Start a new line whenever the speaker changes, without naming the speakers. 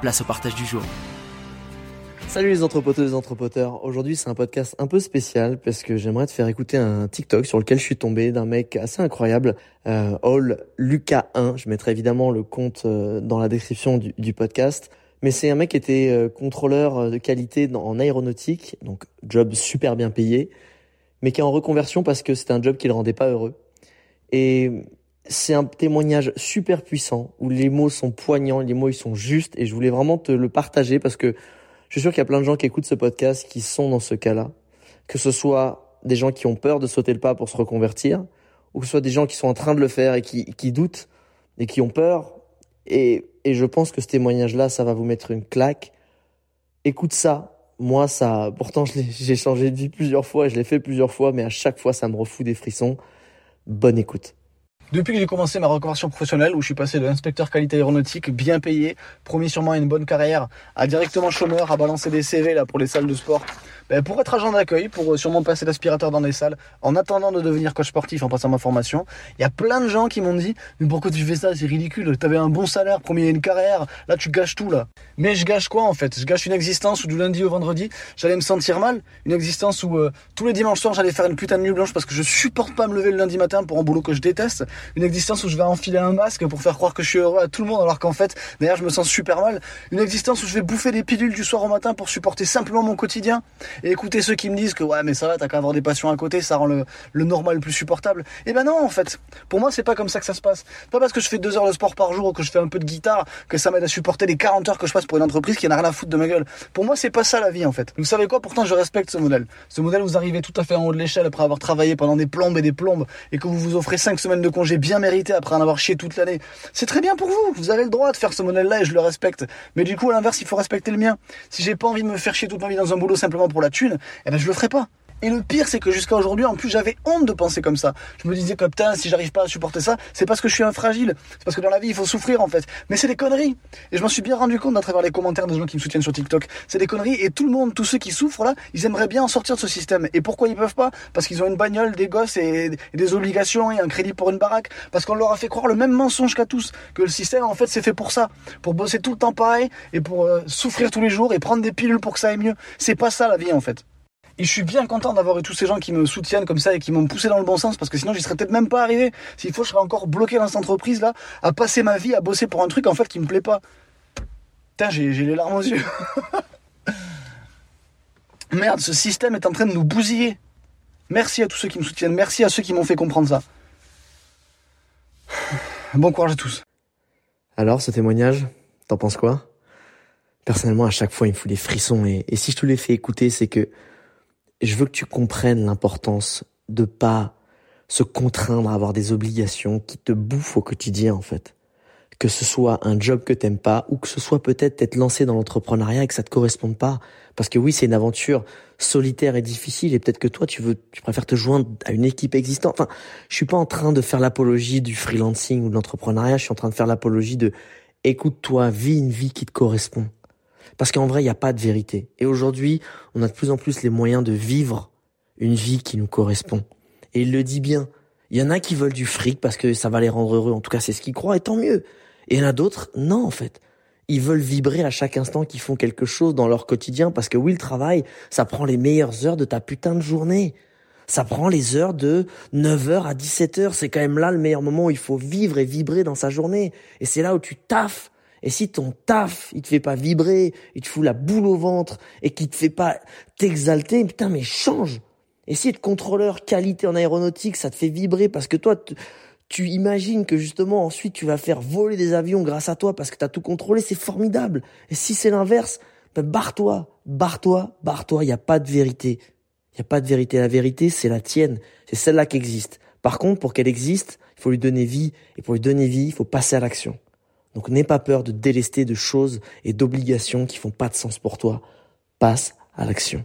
place au partage du jour. Salut les entrepoteuses et entrepoteurs. Aujourd'hui, c'est un podcast un peu spécial parce que j'aimerais te faire écouter un TikTok sur lequel je suis tombé d'un mec assez incroyable, euh, All Lucas 1. Je mettrai évidemment le compte euh, dans la description du, podcast. Mais c'est un mec qui était euh, contrôleur euh, de qualité en aéronautique, donc job super bien payé, mais qui est en reconversion parce que c'était un job qui le rendait pas heureux. Et c'est un témoignage super puissant où les mots sont poignants, les mots ils sont justes et je voulais vraiment te le partager parce que je suis sûr qu'il y a plein de gens qui écoutent ce podcast qui sont dans ce cas-là. Que ce soit des gens qui ont peur de sauter le pas pour se reconvertir ou que ce soit des gens qui sont en train de le faire et qui, qui doutent et qui ont peur. Et, et je pense que ce témoignage-là, ça va vous mettre une claque. Écoute ça. Moi, ça, pourtant, j'ai changé de vie plusieurs fois et je l'ai fait plusieurs fois, mais à chaque fois, ça me refout des frissons. Bonne écoute.
Depuis que j'ai commencé ma reconversion professionnelle, où je suis passé de inspecteur qualité aéronautique, bien payé, promis sûrement une bonne carrière, à directement chômeur, à balancer des CV là pour les salles de sport, ben, pour être agent d'accueil, pour euh, sûrement passer l'aspirateur dans les salles, en attendant de devenir coach sportif en passant ma formation. Il y a plein de gens qui m'ont dit, mais pourquoi tu fais ça? C'est ridicule. T'avais un bon salaire, promis une carrière. Là, tu gâches tout là. Mais je gâche quoi en fait? Je gâche une existence où du lundi au vendredi, j'allais me sentir mal. Une existence où euh, tous les dimanches soirs, j'allais faire une putain de nuit blanche parce que je supporte pas me lever le lundi matin pour un boulot que je déteste. Une existence où je vais enfiler un masque pour faire croire que je suis heureux à tout le monde alors qu'en fait, d'ailleurs, je me sens super mal. Une existence où je vais bouffer des pilules du soir au matin pour supporter simplement mon quotidien et écouter ceux qui me disent que ouais mais ça va, t'as qu'à avoir des passions à côté, ça rend le, le normal plus supportable. Eh ben non en fait, pour moi c'est pas comme ça que ça se passe. Pas parce que je fais deux heures de sport par jour ou que je fais un peu de guitare que ça m'aide à supporter les 40 heures que je passe pour une entreprise qui n'a rien à foutre de ma gueule. Pour moi c'est pas ça la vie en fait. Vous savez quoi? Pourtant je respecte ce modèle. Ce modèle vous arrivez tout à fait en haut de l'échelle après avoir travaillé pendant des plombes et des plombes et que vous vous offrez 5 semaines de congé bien mérité après en avoir chié toute l'année. C'est très bien pour vous. Vous avez le droit de faire ce modèle-là et je le respecte. Mais du coup à l'inverse il faut respecter le mien. Si j'ai pas envie de me faire chier toute ma vie dans un boulot simplement pour la thune, eh ben je le ferai pas. Et le pire, c'est que jusqu'à aujourd'hui, en plus, j'avais honte de penser comme ça. Je me disais que putain, si j'arrive pas à supporter ça, c'est parce que je suis un fragile. C'est parce que dans la vie, il faut souffrir en fait. Mais c'est des conneries. Et je m'en suis bien rendu compte à travers les commentaires des gens qui me soutiennent sur TikTok. C'est des conneries. Et tout le monde, tous ceux qui souffrent là, ils aimeraient bien en sortir de ce système. Et pourquoi ils peuvent pas? Parce qu'ils ont une bagnole, des gosses et, des obligations et un crédit pour une baraque. Parce qu'on leur a fait croire le même mensonge qu'à tous. Que le système, en fait, c'est fait pour ça. Pour bosser tout le temps pareil et pour euh, souffrir tous les jours et prendre des pilules pour que ça aille mieux. C'est pas ça la vie en fait. Et je suis bien content d'avoir eu tous ces gens qui me soutiennent comme ça et qui m'ont poussé dans le bon sens parce que sinon j'y serais peut-être même pas arrivé. S'il faut, je serais encore bloqué dans cette entreprise là, à passer ma vie à bosser pour un truc en fait qui me plaît pas. Putain, j'ai les larmes aux yeux. Merde, ce système est en train de nous bousiller. Merci à tous ceux qui me soutiennent, merci à ceux qui m'ont fait comprendre ça. Bon courage à tous.
Alors, ce témoignage, t'en penses quoi? Personnellement, à chaque fois, il me fout des frissons et, et si je te l'ai fait écouter, c'est que je veux que tu comprennes l'importance de pas se contraindre à avoir des obligations qui te bouffent au quotidien, en fait. Que ce soit un job que t'aimes pas, ou que ce soit peut-être être lancé dans l'entrepreneuriat et que ça te corresponde pas. Parce que oui, c'est une aventure solitaire et difficile, et peut-être que toi, tu veux, tu préfères te joindre à une équipe existante. Enfin, je suis pas en train de faire l'apologie du freelancing ou de l'entrepreneuriat, je suis en train de faire l'apologie de, écoute-toi, vis une vie qui te correspond. Parce qu'en vrai, il n'y a pas de vérité. Et aujourd'hui, on a de plus en plus les moyens de vivre une vie qui nous correspond. Et il le dit bien. Il y en a qui veulent du fric parce que ça va les rendre heureux. En tout cas, c'est ce qu'ils croient, et tant mieux. Et il y en a d'autres, non, en fait. Ils veulent vibrer à chaque instant qu'ils font quelque chose dans leur quotidien parce que oui, le travail, ça prend les meilleures heures de ta putain de journée. Ça prend les heures de 9h à 17h. C'est quand même là le meilleur moment où il faut vivre et vibrer dans sa journée. Et c'est là où tu taffes. Et si ton taf, il te fait pas vibrer, il te fout la boule au ventre et qu'il te fait pas t'exalter, putain, mais change. Et si être contrôleur qualité en aéronautique, ça te fait vibrer parce que toi, tu imagines que justement ensuite tu vas faire voler des avions grâce à toi parce que tu as tout contrôlé, c'est formidable. Et si c'est l'inverse, ben barre-toi, barre-toi, barre-toi, il n'y a pas de vérité. Il n'y a pas de vérité. La vérité, c'est la tienne. C'est celle-là qui existe. Par contre, pour qu'elle existe, il faut lui donner vie. Et pour lui donner vie, il faut passer à l'action. Donc n'aie pas peur de délester de choses et d'obligations qui font pas de sens pour toi. Passe à l'action.